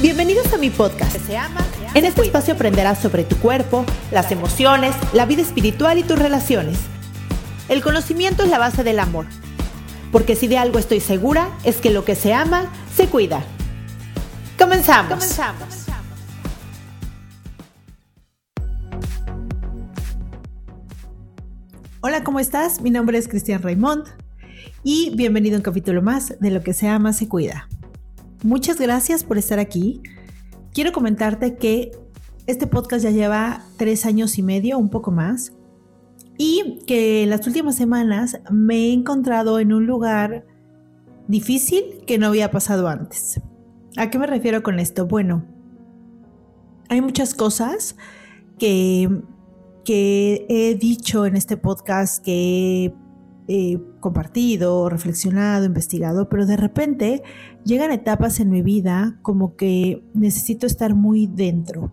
Bienvenidos a mi podcast. En este espacio aprenderás sobre tu cuerpo, las emociones, la vida espiritual y tus relaciones. El conocimiento es la base del amor. Porque si de algo estoy segura, es que lo que se ama, se cuida. Comenzamos. Comenzamos. Hola, ¿cómo estás? Mi nombre es Cristian Raymond y bienvenido a un capítulo más de Lo que se ama se cuida. Muchas gracias por estar aquí. Quiero comentarte que este podcast ya lleva tres años y medio, un poco más, y que en las últimas semanas me he encontrado en un lugar difícil que no había pasado antes. ¿A qué me refiero con esto? Bueno, hay muchas cosas que, que he dicho en este podcast, que he compartido, reflexionado, investigado, pero de repente llegan etapas en mi vida como que necesito estar muy dentro.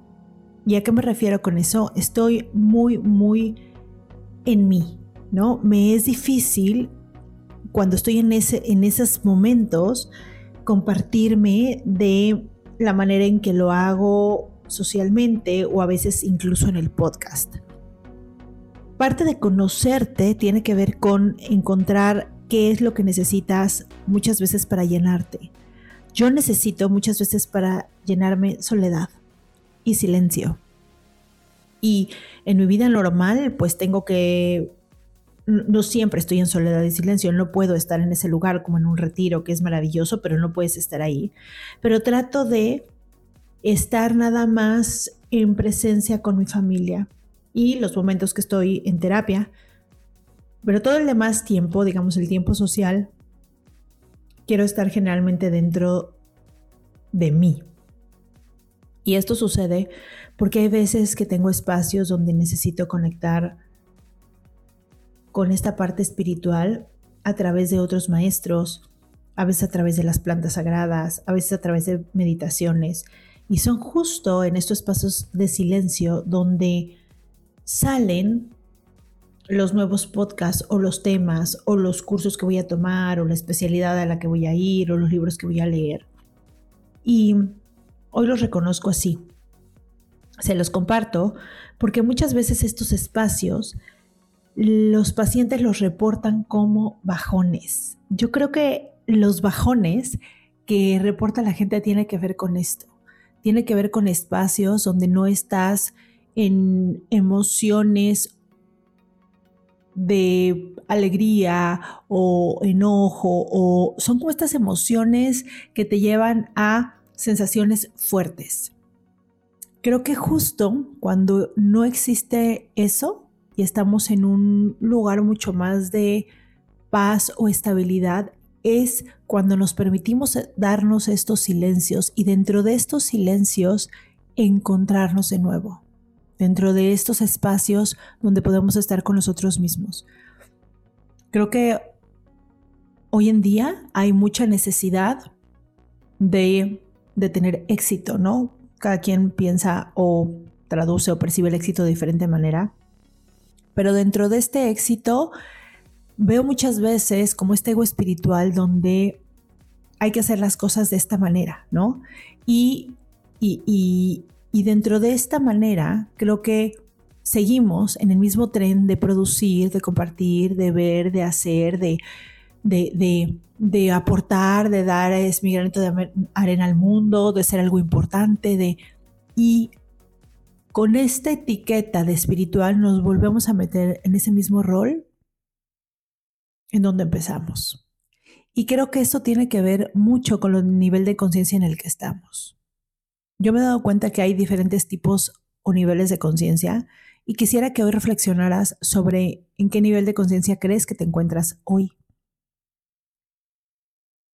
¿Y a qué me refiero con eso? Estoy muy, muy en mí, ¿no? Me es difícil cuando estoy en, ese, en esos momentos compartirme de la manera en que lo hago socialmente o a veces incluso en el podcast. Parte de conocerte tiene que ver con encontrar qué es lo que necesitas muchas veces para llenarte. Yo necesito muchas veces para llenarme soledad y silencio. Y en mi vida normal, pues tengo que no siempre estoy en soledad y silencio, no puedo estar en ese lugar como en un retiro que es maravilloso, pero no puedes estar ahí. Pero trato de estar nada más en presencia con mi familia, y los momentos que estoy en terapia. Pero todo el demás tiempo, digamos el tiempo social, quiero estar generalmente dentro de mí. Y esto sucede porque hay veces que tengo espacios donde necesito conectar con esta parte espiritual a través de otros maestros, a veces a través de las plantas sagradas, a veces a través de meditaciones. Y son justo en estos espacios de silencio donde salen los nuevos podcasts o los temas o los cursos que voy a tomar o la especialidad a la que voy a ir o los libros que voy a leer. Y hoy los reconozco así. Se los comparto porque muchas veces estos espacios los pacientes los reportan como bajones. Yo creo que los bajones que reporta la gente tiene que ver con esto. Tiene que ver con espacios donde no estás en emociones de alegría o enojo o son como estas emociones que te llevan a sensaciones fuertes. Creo que justo cuando no existe eso y estamos en un lugar mucho más de paz o estabilidad, es cuando nos permitimos darnos estos silencios y dentro de estos silencios encontrarnos de nuevo dentro de estos espacios donde podemos estar con nosotros mismos. Creo que hoy en día hay mucha necesidad de, de tener éxito, ¿no? Cada quien piensa o traduce o percibe el éxito de diferente manera. Pero dentro de este éxito veo muchas veces como este ego espiritual donde hay que hacer las cosas de esta manera, ¿no? Y, y, y, y dentro de esta manera, creo que seguimos en el mismo tren de producir, de compartir, de ver, de hacer, de, de, aportar, de dar es mi granito de arena al mundo, de ser algo importante, de... Y con esta etiqueta de espiritual nos volvemos a meter en ese mismo rol en donde empezamos. Y creo que esto tiene que ver mucho con el nivel de conciencia en el que estamos. Yo me he dado cuenta que hay diferentes tipos o niveles de conciencia y quisiera que hoy reflexionaras sobre en qué nivel de conciencia crees que te encuentras hoy.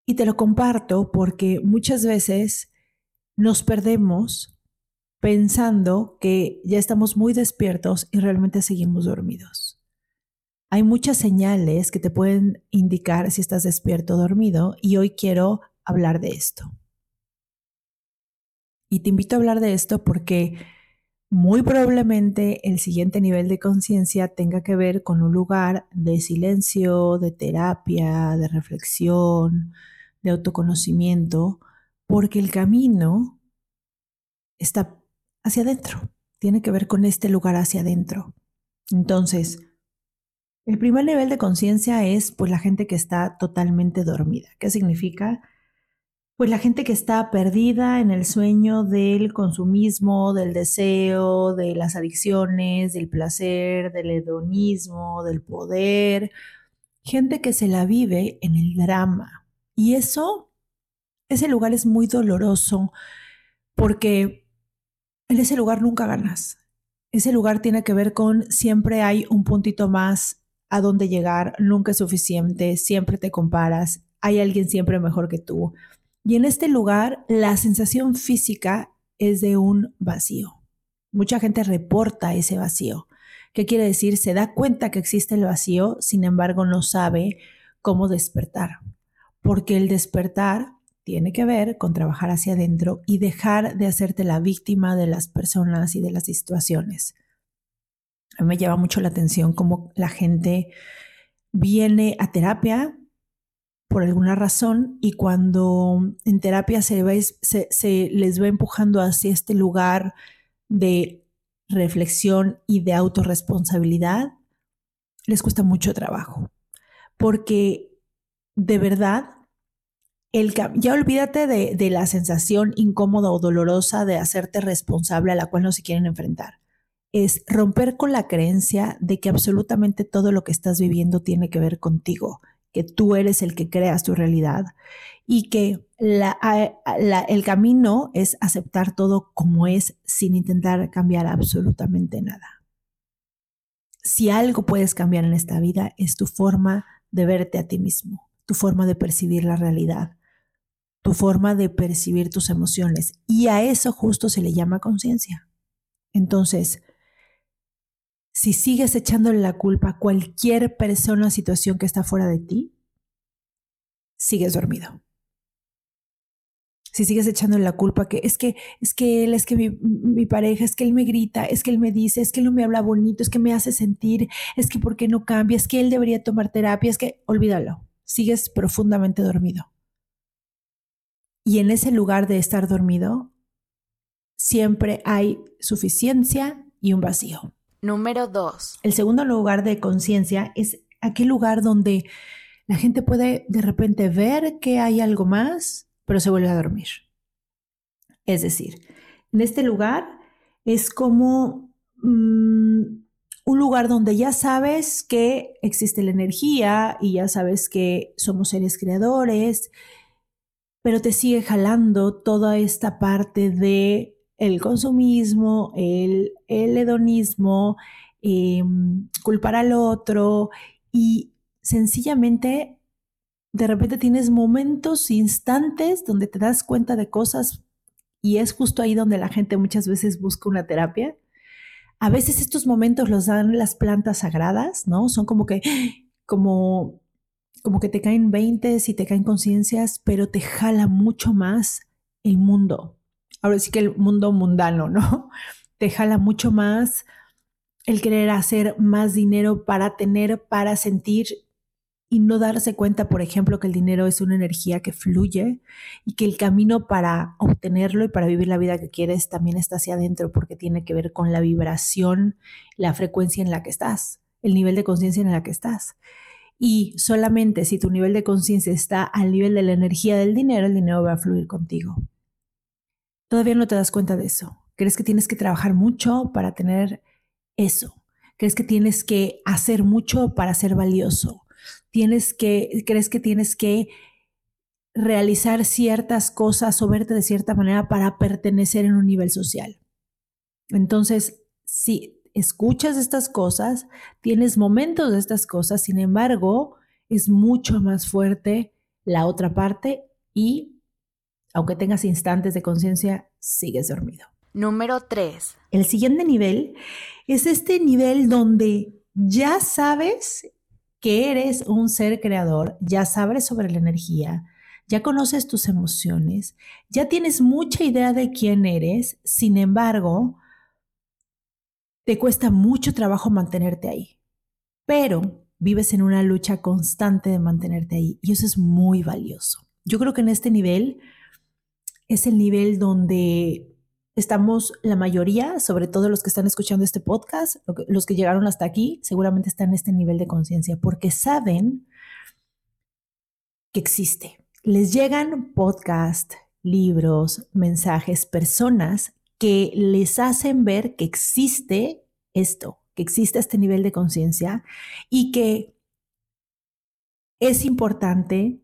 Y te lo comparto porque muchas veces nos perdemos pensando que ya estamos muy despiertos y realmente seguimos dormidos. Hay muchas señales que te pueden indicar si estás despierto o dormido y hoy quiero hablar de esto. Y te invito a hablar de esto porque muy probablemente el siguiente nivel de conciencia tenga que ver con un lugar de silencio, de terapia, de reflexión, de autoconocimiento, porque el camino está hacia adentro, tiene que ver con este lugar hacia adentro. Entonces, el primer nivel de conciencia es pues la gente que está totalmente dormida. ¿Qué significa? Pues la gente que está perdida en el sueño del consumismo, del deseo, de las adicciones, del placer, del hedonismo, del poder. Gente que se la vive en el drama. Y eso, ese lugar es muy doloroso porque en ese lugar nunca ganas. Ese lugar tiene que ver con siempre hay un puntito más a donde llegar, nunca es suficiente, siempre te comparas, hay alguien siempre mejor que tú. Y en este lugar, la sensación física es de un vacío. Mucha gente reporta ese vacío. ¿Qué quiere decir? Se da cuenta que existe el vacío, sin embargo no sabe cómo despertar. Porque el despertar tiene que ver con trabajar hacia adentro y dejar de hacerte la víctima de las personas y de las situaciones. A mí me llama mucho la atención cómo la gente viene a terapia por alguna razón y cuando en terapia se, se, les va empujando hacia este lugar de reflexión y de autorresponsabilidad, les cuesta mucho trabajo. Porque de verdad, el, ya olvídate de, de la sensación incómoda o dolorosa de hacerte responsable a la cual no se quieren enfrentar. Es romper con la creencia de que absolutamente todo lo que estás viviendo tiene que ver contigo que tú eres el que creas tu realidad y que el camino es aceptar todo como es sin intentar cambiar absolutamente nada. Si algo puedes cambiar en esta vida es tu forma de verte a ti mismo, tu forma de percibir la realidad, tu forma de percibir tus emociones. Y a eso justo se le llama conciencia. Entonces, si sigues echándole la culpa a cualquier persona o situación que está fuera de ti, sigues dormido. Si sigues echándole la culpa que es que es que él, es que mi, mi, pareja, es que él me grita, es que él me dice, es que él no me habla bonito, es que me hace sentir, es que por qué no cambia, es que él debería tomar terapia, es que olvídalo, sigues profundamente dormido. Y en ese lugar de estar dormido, siempre hay suficiencia y un vacío. Número dos. El segundo lugar de conciencia es aquel lugar donde la gente puede de repente ver que hay algo más, pero se vuelve a dormir. Es decir, en este lugar es como mm, un lugar donde ya sabes que existe la energía y ya sabes que somos seres creadores, pero te sigue jalando toda esta parte de el consumismo, el, hedonismo, em, culpar al otro y sencillamente de repente tienes momentos, instantes donde te das cuenta de cosas y es justo ahí donde la gente muchas veces busca una terapia. A veces estos momentos los dan las plantas sagradas, ¿no? Son como que, como, como que te caen 20 y te caen conciencias, pero te jala mucho más el mundo ahora sí que el mundo mundano, ¿no? Te jala mucho más el querer hacer más dinero para tener, para sentir y no darse cuenta, por ejemplo, que el dinero es una energía que fluye y que el camino para obtenerlo y para vivir la vida que quieres también está hacia adentro porque tiene que ver con la vibración, la frecuencia en la que estás, el nivel de conciencia en la que estás. Y solamente si tu nivel de conciencia está al nivel de la energía del dinero, el dinero va a fluir contigo. Todavía no te das cuenta de eso. Crees que tienes que trabajar mucho para tener eso. Crees que tienes que hacer mucho para ser valioso. Tienes que, crees que tienes que realizar ciertas cosas o verte de cierta manera para pertenecer en un nivel social. Entonces, si escuchas estas cosas, tienes momentos de estas cosas, sin embargo, es mucho más fuerte la otra parte y aunque tengas instantes de conciencia, sigues dormido. Número 3. El siguiente nivel es este nivel donde ya sabes que eres un ser creador, ya sabes sobre la energía, ya conoces tus emociones, ya tienes mucha idea de quién eres, sin embargo, te cuesta mucho trabajo mantenerte ahí, pero vives en una lucha constante de mantenerte ahí y eso es muy valioso. Yo creo que en este nivel es el nivel donde estamos la mayoría, sobre todo los que están escuchando este podcast, los que llegaron hasta aquí, seguramente están en este nivel de conciencia porque saben que existe. Les llegan podcasts, libros, mensajes, personas que les hacen ver que existe esto, que existe este nivel de conciencia y que es importante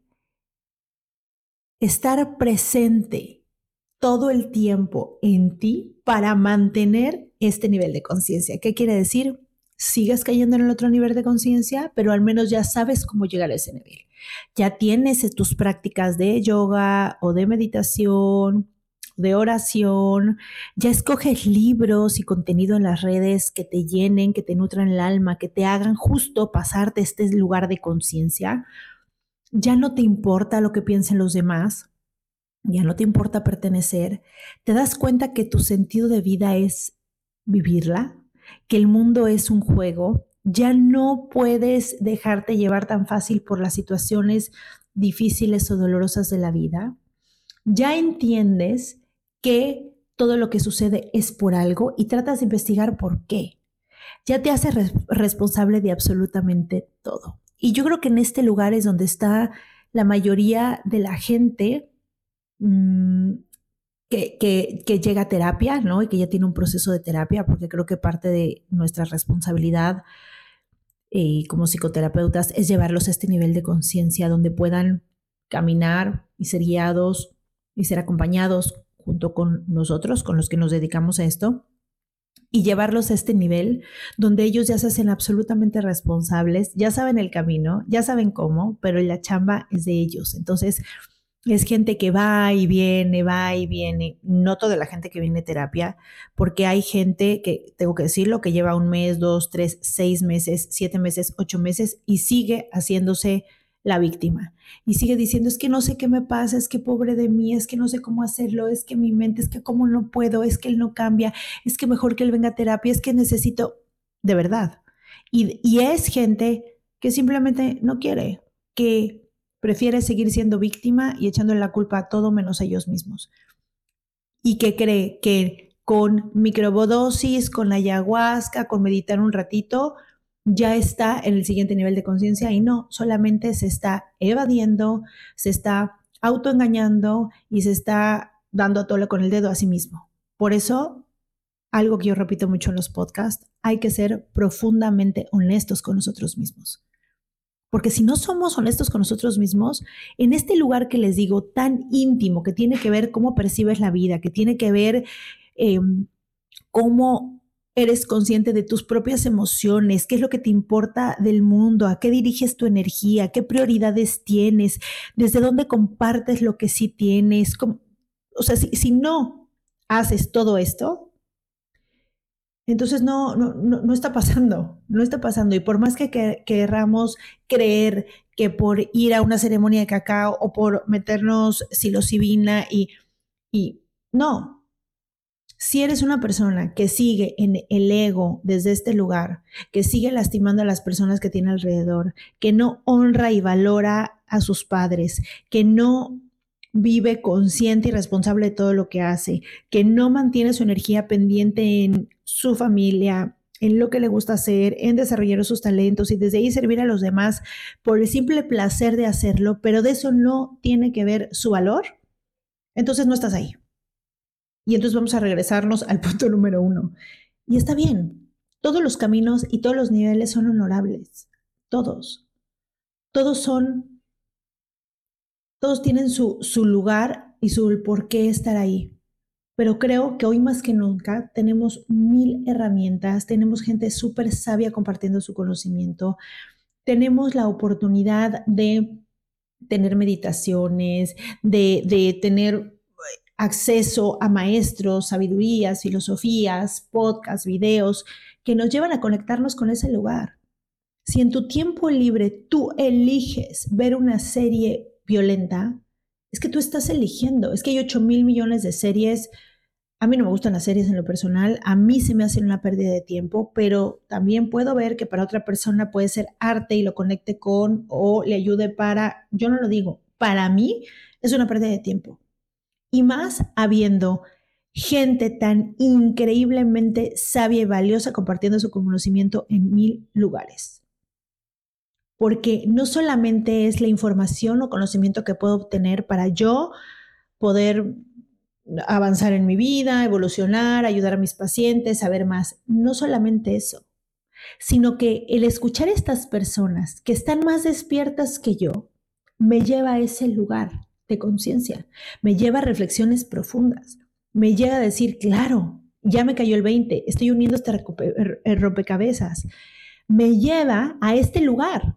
estar presente todo el tiempo en ti para mantener este nivel de conciencia. ¿Qué quiere decir? Sigues cayendo en el otro nivel de conciencia, pero al menos ya sabes cómo llegar a ese nivel. Ya tienes tus prácticas de yoga o de meditación, de oración, ya escoges libros y contenido en las redes que te llenen, que te nutran el alma, que te hagan justo pasar de este lugar de conciencia. Ya no te importa lo que piensen los demás, ya no te importa pertenecer, te das cuenta que tu sentido de vida es vivirla, que el mundo es un juego, ya no puedes dejarte llevar tan fácil por las situaciones difíciles o dolorosas de la vida, ya entiendes que todo lo que sucede es por algo y tratas de investigar por qué. Ya te haces responsable de absolutamente todo. Y yo creo que en este lugar es donde está la mayoría de la gente Mm, que, llega a terapia, ¿no? Y que ya tiene un proceso de terapia, porque creo que parte de nuestra responsabilidad eh, como psicoterapeutas es llevarlos a este nivel de conciencia donde puedan caminar y ser guiados y ser acompañados junto con nosotros, con los que nos dedicamos a esto, y llevarlos a este nivel donde ellos ya se hacen absolutamente responsables, ya saben el camino, ya saben cómo, pero la chamba es de ellos. Entonces, es gente que va y viene, va y viene, no toda la gente que viene a terapia, porque hay gente que, tengo que decirlo, que lleva un mes, dos, tres, seis meses, siete meses, ocho meses y sigue haciéndose la víctima. Y sigue diciendo, es que no sé qué me pasa, es que pobre de mí, es que no sé cómo hacerlo, es que mi mente, es que cómo no puedo, es que él no cambia, es que mejor que él venga a terapia, es que necesito, de verdad. Y, y es gente que simplemente no quiere, que prefiere seguir siendo víctima y echándole la culpa a todo menos a ellos mismos. Y que cree que con microbodosis, con ayahuasca, con meditar un ratito, ya está en el siguiente nivel de conciencia y no, solamente se está evadiendo, se está autoengañando y se está dando tole con el dedo a sí mismo. Por eso, algo que yo repito mucho en los podcasts, hay que ser profundamente honestos con nosotros mismos. Porque si no somos honestos con nosotros mismos, en este lugar que les digo tan íntimo, que tiene que ver cómo percibes la vida, que tiene que ver em, cómo eres consciente de tus propias emociones, qué es lo que te importa del mundo, a qué diriges tu energía, qué prioridades tienes, desde dónde compartes lo que sí tienes. o sea, si no haces todo esto, entonces no, no, no, está pasando, no está pasando. Y por más que, querramos creer que por ir a una ceremonia de cacao o por meternos psilocibina y, y no, si eres una persona que sigue en el ego desde este lugar, que sigue lastimando a las personas que tiene alrededor, que no honra y valora a sus padres, que no vive consciente y responsable de todo lo que hace, que no mantiene su energía pendiente en su familia, en lo que le gusta hacer, en desarrollar sus talentos y desde ahí servir a los demás por el simple placer de hacerlo, pero de eso no tiene que ver su valor, entonces no estás ahí. Y entonces vamos a regresarnos al punto número uno. Y está bien, todos los caminos y todos los niveles son honorables, todos. Todos son todos tienen su, lugar y su por qué estar ahí. Pero creo que hoy más que nunca tenemos mil herramientas, tenemos gente súper sabia compartiendo su conocimiento, tenemos la oportunidad de tener meditaciones, de, tener acceso a maestros, sabidurías, filosofías, podcasts, videos que nos llevan a conectarnos con ese lugar. Si en tu tiempo libre tú eliges ver una serie violenta, es que tú estás eligiendo. Es que hay 8 mil millones de series. A mí no me gustan las series en lo personal, a mí se me hace una pérdida de tiempo, pero también puedo ver que para otra persona puede ser arte y lo conecte con o le ayude para, yo no lo digo, para mí es una pérdida de tiempo. Y más habiendo gente tan increíblemente sabia y valiosa compartiendo su conocimiento en mil lugares. Porque no solamente es la información o conocimiento que puedo obtener para yo poder avanzar en mi vida, evolucionar, ayudar a mis pacientes, saber más. No solamente eso, sino que el escuchar a estas personas que están más despiertas que yo me lleva a ese lugar de conciencia, me lleva a reflexiones profundas, me llega a decir, claro, ya me cayó el 20, estoy uniendo este rompecabezas, me lleva a este lugar.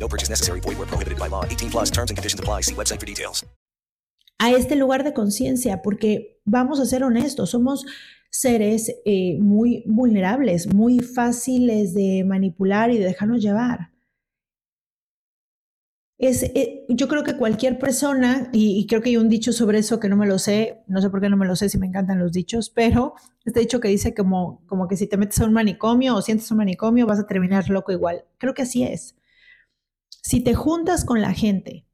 No purchase necessary. Void where prohibited by law. 18 plus terms and conditions apply. See website for details. A este lugar de conciencia, porque vamos a ser honestos, somos seres eh, muy vulnerables, muy fáciles de manipular y de dejarnos llevar. Es, eh, yo creo que cualquier persona, y, creo que hay un dicho sobre eso que no me lo sé, no sé por qué no me lo sé si me encantan los dichos, pero este dicho que dice como, como que si te metes a un manicomio o sientes un manicomio vas a terminar loco igual. Creo que así es. Si te juntas con la gente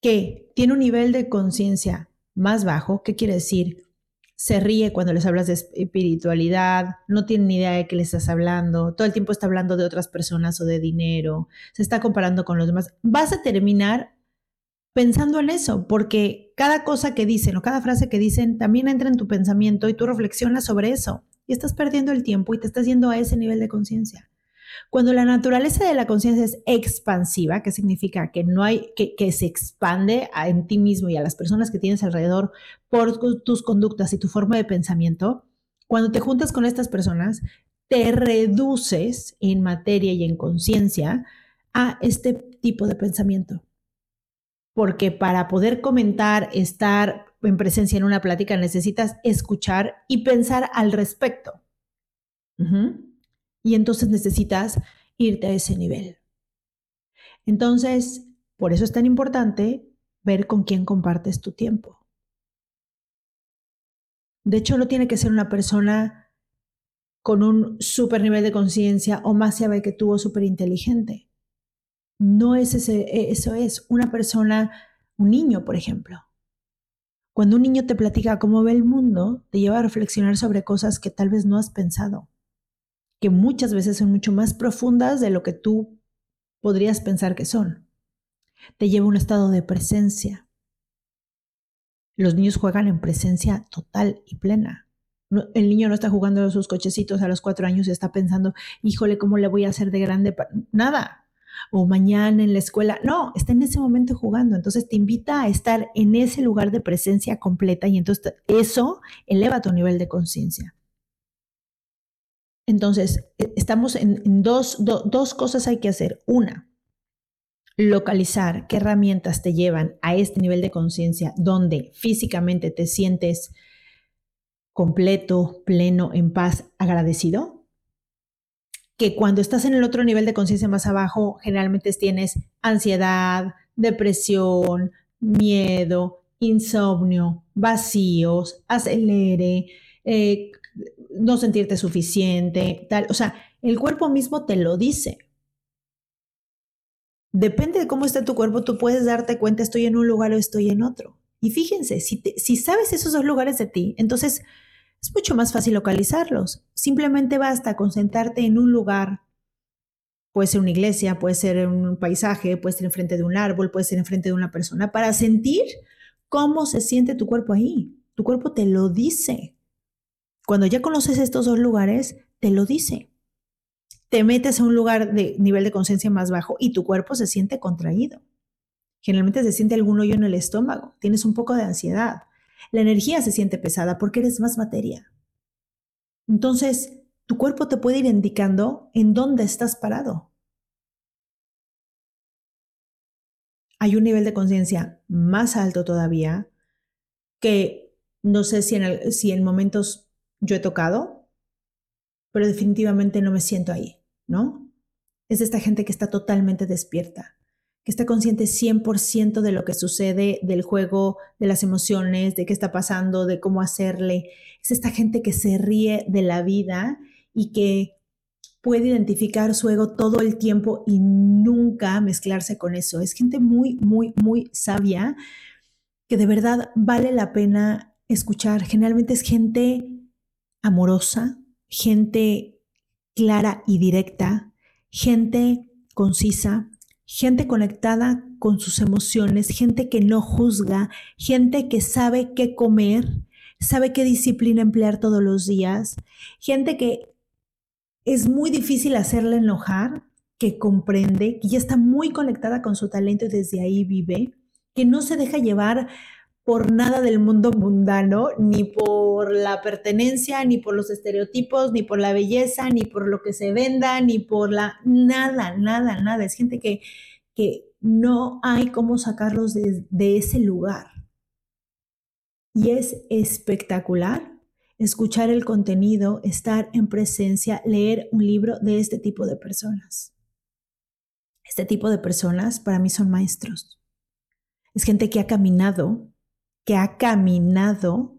que tiene un nivel de conciencia más bajo, ¿qué quiere decir? se ríe cuando les hablas de espiritualidad, no tiene ni idea de qué le estás hablando, todo el tiempo está hablando de otras personas o de dinero, se está comparando con los demás, vas a terminar pensando en eso, porque cada cosa que dicen o cada frase que dicen también entra en tu pensamiento y tú reflexionas sobre eso y estás perdiendo el tiempo y te estás yendo a ese nivel de conciencia. Cuando la naturaleza de la conciencia es expansiva, que significa que no hay, que, se expande en ti mismo y a las personas que tienes alrededor por tus conductas y tu forma de pensamiento, cuando te juntas con estas personas, te reduces en materia y en conciencia a este tipo de pensamiento. Porque para poder comentar, estar en presencia en una plática, necesitas escuchar y pensar al respecto. Y entonces necesitas irte a ese nivel. Entonces, por eso es tan importante ver con quién compartes tu tiempo. De hecho, no tiene que ser una persona con un super nivel de conciencia o más sabe que tú o súper inteligente. No es ese, e, eso es una persona, un niño, por ejemplo. Cuando un niño te platica cómo ve el mundo, te lleva a reflexionar sobre cosas que tal vez no has pensado que muchas veces son mucho más profundas de lo que tú podrías pensar que son. Te lleva a un estado de presencia. Los niños juegan en presencia total y plena. el niño no está jugando sus cochecitos a los cuatro años y está pensando, híjole, ¿cómo le voy a hacer de grande? Nada. O mañana en la escuela. No, está en ese momento jugando. Entonces te invita a estar en ese lugar de presencia completa y entonces eso eleva tu nivel de conciencia. Entonces, e, estamos en, dos, dos cosas hay que hacer. Una, localizar qué herramientas te llevan a este nivel de conciencia donde físicamente te sientes completo, pleno, en paz, agradecido. Que cuando estás en el otro nivel de conciencia más abajo, generalmente tienes ansiedad, depresión, miedo, insomnio, vacíos, acelere, eh, no sentirte suficiente, tal. O sea, el cuerpo mismo te lo dice. Depende de cómo está tu cuerpo, tú puedes darte cuenta, estoy en un lugar o estoy en otro. Y fíjense, si, si sabes esos dos lugares de ti, entonces es mucho más fácil localizarlos. Simplemente basta concentrarte en un lugar. Puede ser una iglesia, puede ser un paisaje, puede ser enfrente de un árbol, puede ser enfrente de una persona, para sentir cómo se siente tu cuerpo ahí. Tu cuerpo te lo dice. Cuando ya conoces estos dos lugares, te lo dice. Te metes a un lugar de nivel de conciencia más bajo y tu cuerpo se siente contraído. Generalmente se siente algún hoyo en el estómago, tienes un poco de ansiedad. La energía se siente pesada porque eres más materia. Entonces, tu cuerpo te puede ir indicando en dónde estás parado. Hay un nivel de conciencia más alto todavía que no sé si en, si en momentos yo he tocado, pero definitivamente no me siento ahí, ¿no? Es esta gente que está totalmente despierta, que está consciente 100% de lo que sucede, del juego, de las emociones, de qué está pasando, de cómo hacerle. Es esta gente que se ríe de la vida y que puede identificar su ego todo el tiempo y nunca mezclarse con eso. Es gente muy, muy, muy sabia que de verdad vale la pena escuchar. Generalmente es gente amorosa, gente clara y directa, gente concisa, gente conectada con sus emociones, gente que no juzga, gente que sabe qué comer, sabe qué disciplina emplear todos los días, gente que es muy difícil hacerle enojar, que comprende, que ya está muy conectada con su talento y desde ahí vive, que no se deja llevar por nada del mundo mundano, ni por la pertenencia, ni por los estereotipos, ni por la belleza, ni por lo que se venda, ni por la... Nada, nada, nada. Es gente que, que no hay cómo sacarlos de, de ese lugar. Y es espectacular escuchar el contenido, estar en presencia, leer un libro de este tipo de personas. Este tipo de personas para mí son maestros. Es gente que ha caminado que ha caminado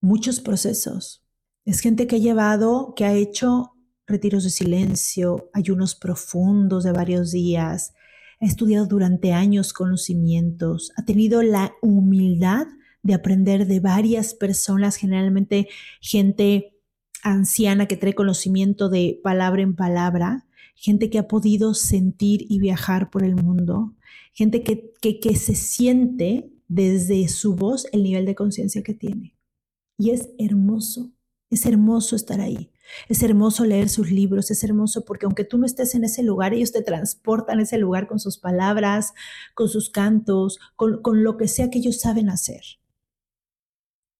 muchos procesos. Es gente que ha llevado, que ha hecho retiros de silencio, ayunos profundos de varios días, ha estudiado durante años conocimientos, ha tenido la humildad de aprender de varias personas, generalmente gente anciana que trae conocimiento de palabra en palabra, gente que ha podido sentir y viajar por el mundo, gente que, que, que se siente desde su voz el nivel de conciencia que tiene. Y es hermoso, es hermoso estar ahí. Es hermoso leer sus libros, es hermoso porque aunque tú no estés en ese lugar, ellos te transportan a ese lugar con sus palabras, con sus cantos, con, con lo que sea que ellos saben hacer.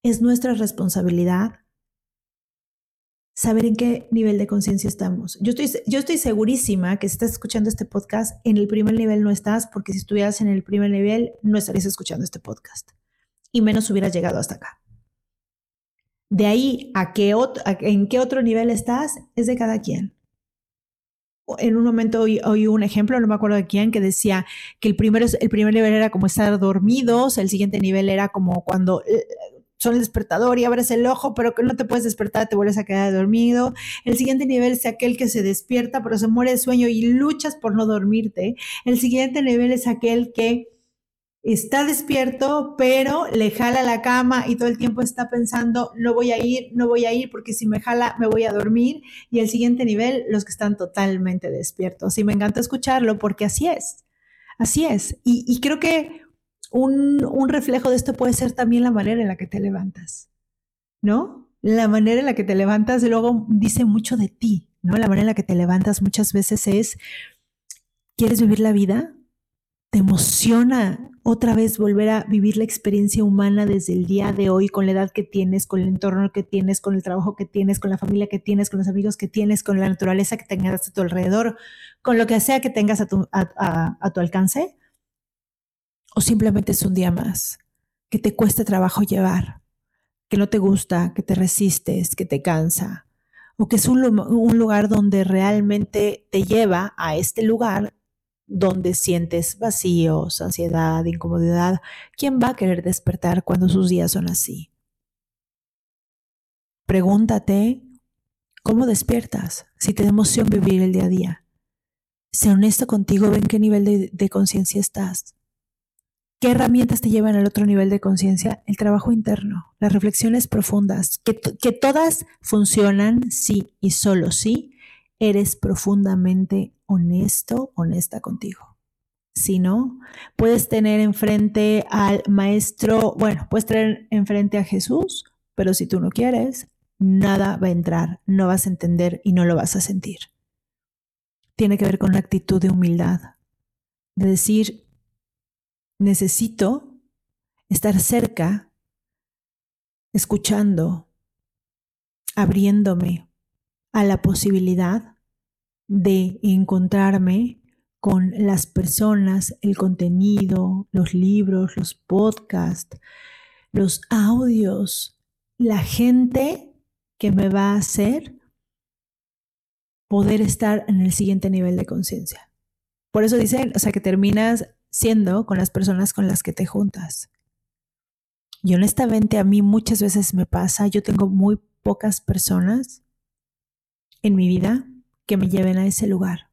Es nuestra responsabilidad saber en qué nivel de conciencia estamos. Yo estoy, yo estoy segurísima que si estás escuchando este podcast, en el primer nivel no estás, porque si estuvieras en el primer nivel, no estarías escuchando este podcast. Y menos hubieras llegado hasta acá. De ahí a, qué en qué otro nivel estás, es de cada quien. En un momento oí, oí, un ejemplo, no me acuerdo de quién, que decía que el, primero, el primer nivel era como estar dormidos, el siguiente nivel era como cuando eh, son el despertador y abres el ojo, pero que no te puedes despertar, te vuelves a quedar dormido. El siguiente nivel es aquel que se despierta, pero se muere de sueño y luchas por no dormirte. El siguiente nivel es aquel que está despierto, pero le jala la cama y todo el tiempo está pensando, no voy a ir, no voy a ir, porque si me jala, me voy a dormir. Y el siguiente nivel, los que están totalmente despiertos. Y me encanta escucharlo porque así es. Así es. Y, y creo que un, reflejo de esto puede ser también la manera en la que te levantas, ¿no? La manera en la que te levantas luego dice mucho de ti, ¿no? La manera en la que te levantas muchas veces es, ¿quieres vivir la vida? ¿Te emociona otra vez volver a vivir la experiencia humana desde el día de hoy, con la edad que tienes, con el entorno que tienes, con el trabajo que tienes, con la familia que tienes, con los amigos que tienes, con la naturaleza que tengas a tu alrededor, con lo que sea que tengas a tu, a tu alcance? O simplemente es un día más que te cuesta trabajo llevar, que no te gusta, que te resistes, que te cansa, o que es un, lugar donde realmente te lleva a este lugar donde sientes vacíos, ansiedad, incomodidad. ¿Quién va a querer despertar cuando sus días son así? Pregúntate, ¿cómo despiertas si te da emoción vivir el día a día? Sé honesto contigo, ven qué nivel de conciencia estás. ¿Qué herramientas te llevan al otro nivel de conciencia? El trabajo interno, las reflexiones profundas, que, que, todas funcionan si y solo si eres profundamente honesto, honesta contigo. Si no, puedes tener enfrente al maestro, bueno, puedes tener enfrente a Jesús, pero si tú no quieres, nada va a entrar, no vas a entender y no lo vas a sentir. Tiene que ver con la actitud de humildad, de decir, necesito estar cerca, escuchando, abriéndome a la posibilidad de encontrarme con las personas, el contenido, los libros, los podcasts, los audios, la gente que me va a hacer poder estar en el siguiente nivel de conciencia. Por eso dicen, o sea, que terminas siendo con las personas con las que te juntas. Y honestamente a mí muchas veces me pasa, yo tengo muy pocas personas en mi vida que me lleven a ese lugar,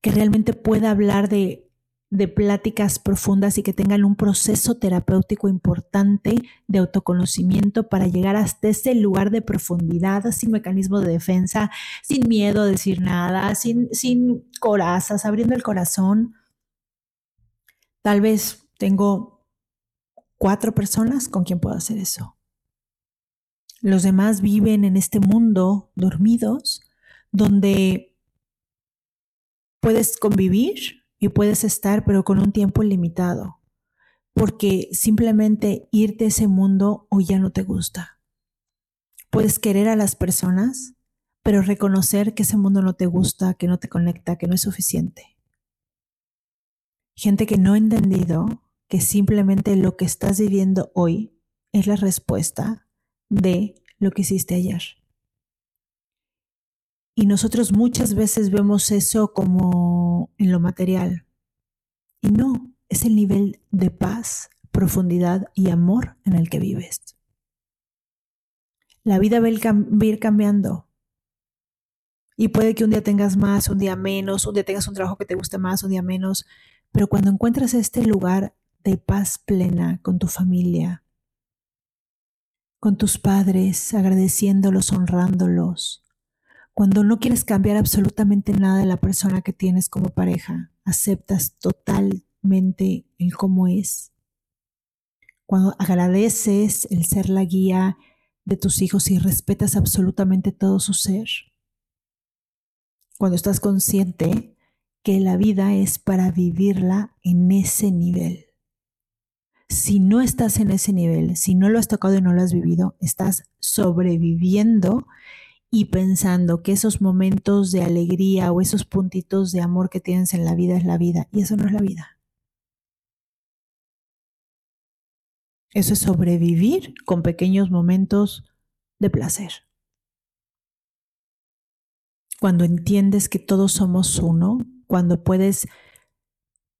que realmente pueda hablar de, de pláticas profundas y que tengan un proceso terapéutico importante de autoconocimiento para llegar hasta ese lugar de profundidad, sin mecanismo de defensa, sin miedo a decir nada, sin, sin corazas, abriendo el corazón. Tal vez tengo cuatro personas con quien puedo hacer eso. Los demás viven en este mundo dormidos, donde puedes convivir y puedes estar, pero con un tiempo limitado, porque simplemente irte a ese mundo o ya no te gusta. Puedes querer a las personas, pero reconocer que ese mundo no te gusta, que no te conecta, que no es suficiente. Gente que no ha entendido que simplemente lo que estás viviendo hoy es la respuesta de lo que hiciste ayer. Y nosotros muchas veces vemos eso como en lo material. Y no, es el nivel de paz, profundidad y amor en el que vives. La vida va a ir cambiando. Y puede que un día tengas más, un día menos, un día tengas un trabajo que te guste más, un día menos. Pero cuando encuentras este lugar de paz plena con tu familia, con tus padres, agradeciéndolos, honrándolos. Cuando no quieres cambiar absolutamente nada de la persona que tienes como pareja, aceptas totalmente el cómo es. Cuando agradeces el ser la guía de tus hijos y respetas absolutamente todo su ser. Cuando estás consciente que la vida es para vivirla en ese nivel si no estás en ese nivel, si no lo has tocado y no lo has vivido, estás sobreviviendo y pensando que esos momentos de alegría o esos puntitos de amor que tienes en la vida es la vida. Y eso no es la vida. Eso es sobrevivir con pequeños momentos de placer. Cuando entiendes que todos somos uno, cuando puedes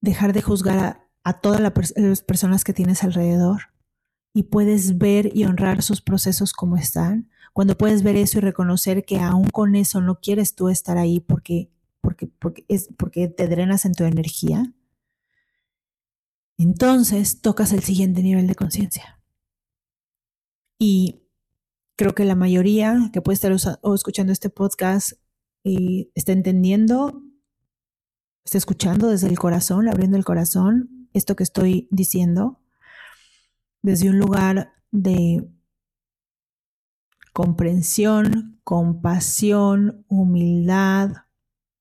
dejar de juzgar a, todas las personas que tienes alrededor y puedes ver y honrar sus procesos como están, cuando puedes ver eso y reconocer que aún con eso no quieres tú estar ahí porque, porque, porque, es, porque te drenas en tu energía, entonces tocas el siguiente nivel de conciencia. Y creo que la mayoría que puede estar escuchando este podcast y está entendiendo, está escuchando desde el corazón, abriendo el corazón esto que estoy diciendo desde un lugar de comprensión, compasión, humildad,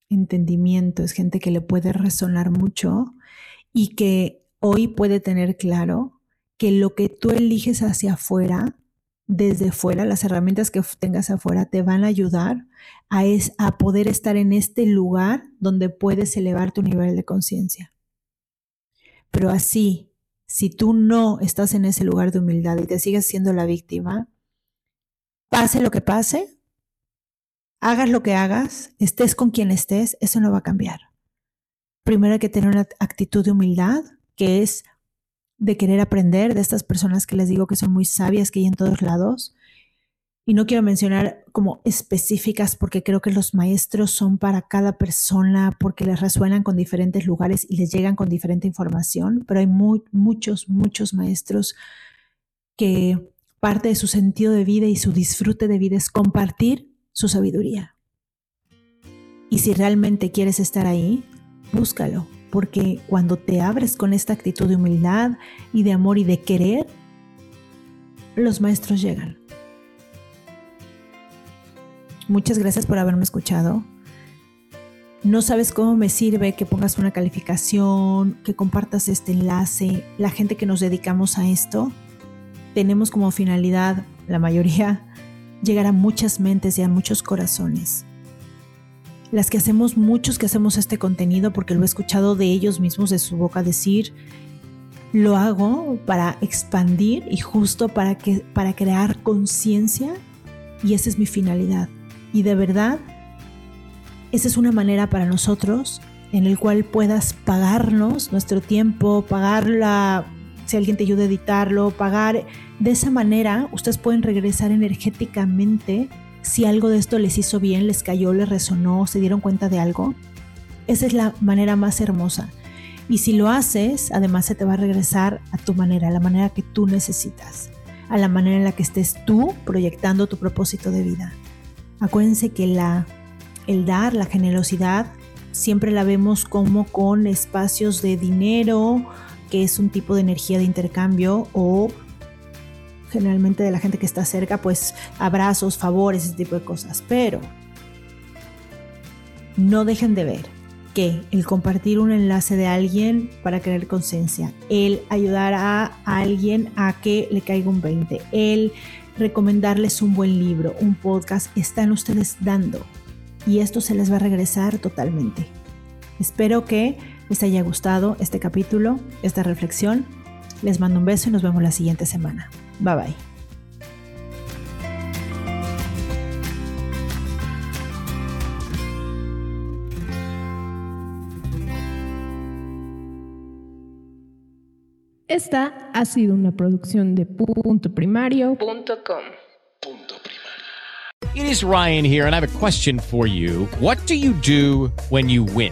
entendimiento. Es gente que le puede resonar mucho y que hoy puede tener claro que lo que tú eliges hacia afuera, desde fuera, las herramientas que tengas afuera te van a ayudar a, es, a poder estar en este lugar donde puedes elevar tu nivel de conciencia. Pero así, si tú no estás en ese lugar de humildad y te sigues siendo la víctima, pase lo que pase, hagas lo que hagas, estés con quien estés, eso no va a cambiar. Primero hay que tener una actitud de humildad, que es de querer aprender de estas personas que les digo que son muy sabias, que hay en todos lados, y no quiero mencionar como específicas porque creo que los maestros son para cada persona porque les resuenan con diferentes lugares y les llegan con diferente información, pero hay muchos, muchos maestros que parte de su sentido de vida y su disfrute de vida es compartir su sabiduría. Y si realmente quieres estar ahí, búscalo, porque cuando te abres con esta actitud de humildad y de amor y de querer, los maestros llegan Muchas gracias por haberme escuchado. No sabes cómo me sirve que pongas una calificación, que compartas este enlace. La gente que nos dedicamos a esto, tenemos como finalidad, la mayoría, llegar a muchas mentes y a muchos corazones. Las que hacemos, muchos que hacemos este contenido, porque lo he escuchado de ellos mismos, de su boca decir, lo hago para expandir y justo para, que, para crear conciencia y esa es mi finalidad. Y de verdad, esa es una manera para nosotros en el cual puedas pagarnos nuestro tiempo, pagarla, si alguien te ayuda a editarlo, pagar. De esa manera, ustedes pueden regresar energéticamente si algo de esto les hizo bien, les cayó, les resonó, se dieron cuenta de algo. Esa es la manera más hermosa. Y si lo haces, además se te va a regresar a tu manera, a la manera que tú necesitas, a la manera en la que estés tú proyectando tu propósito de vida. Acuérdense que la, el dar, la generosidad, siempre la vemos como con espacios de dinero, que es un tipo de energía de intercambio, o generalmente de la gente que está cerca, pues abrazos, favores, ese tipo de cosas. Pero no dejen de ver que el compartir un enlace de alguien para crear conciencia, el ayudar a alguien a que le caiga un 20, el recomendarles un buen libro, un podcast, están ustedes dando y esto se les va a regresar totalmente. Espero que les haya gustado este capítulo, esta reflexión. Les mando un beso y nos vemos la siguiente semana. Bye bye. Esta ha sido una producción de punto primario.com. It is Ryan here and I have a question for you. What do you do when you win?